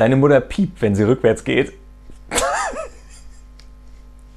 Deine Mutter piept, wenn sie rückwärts geht.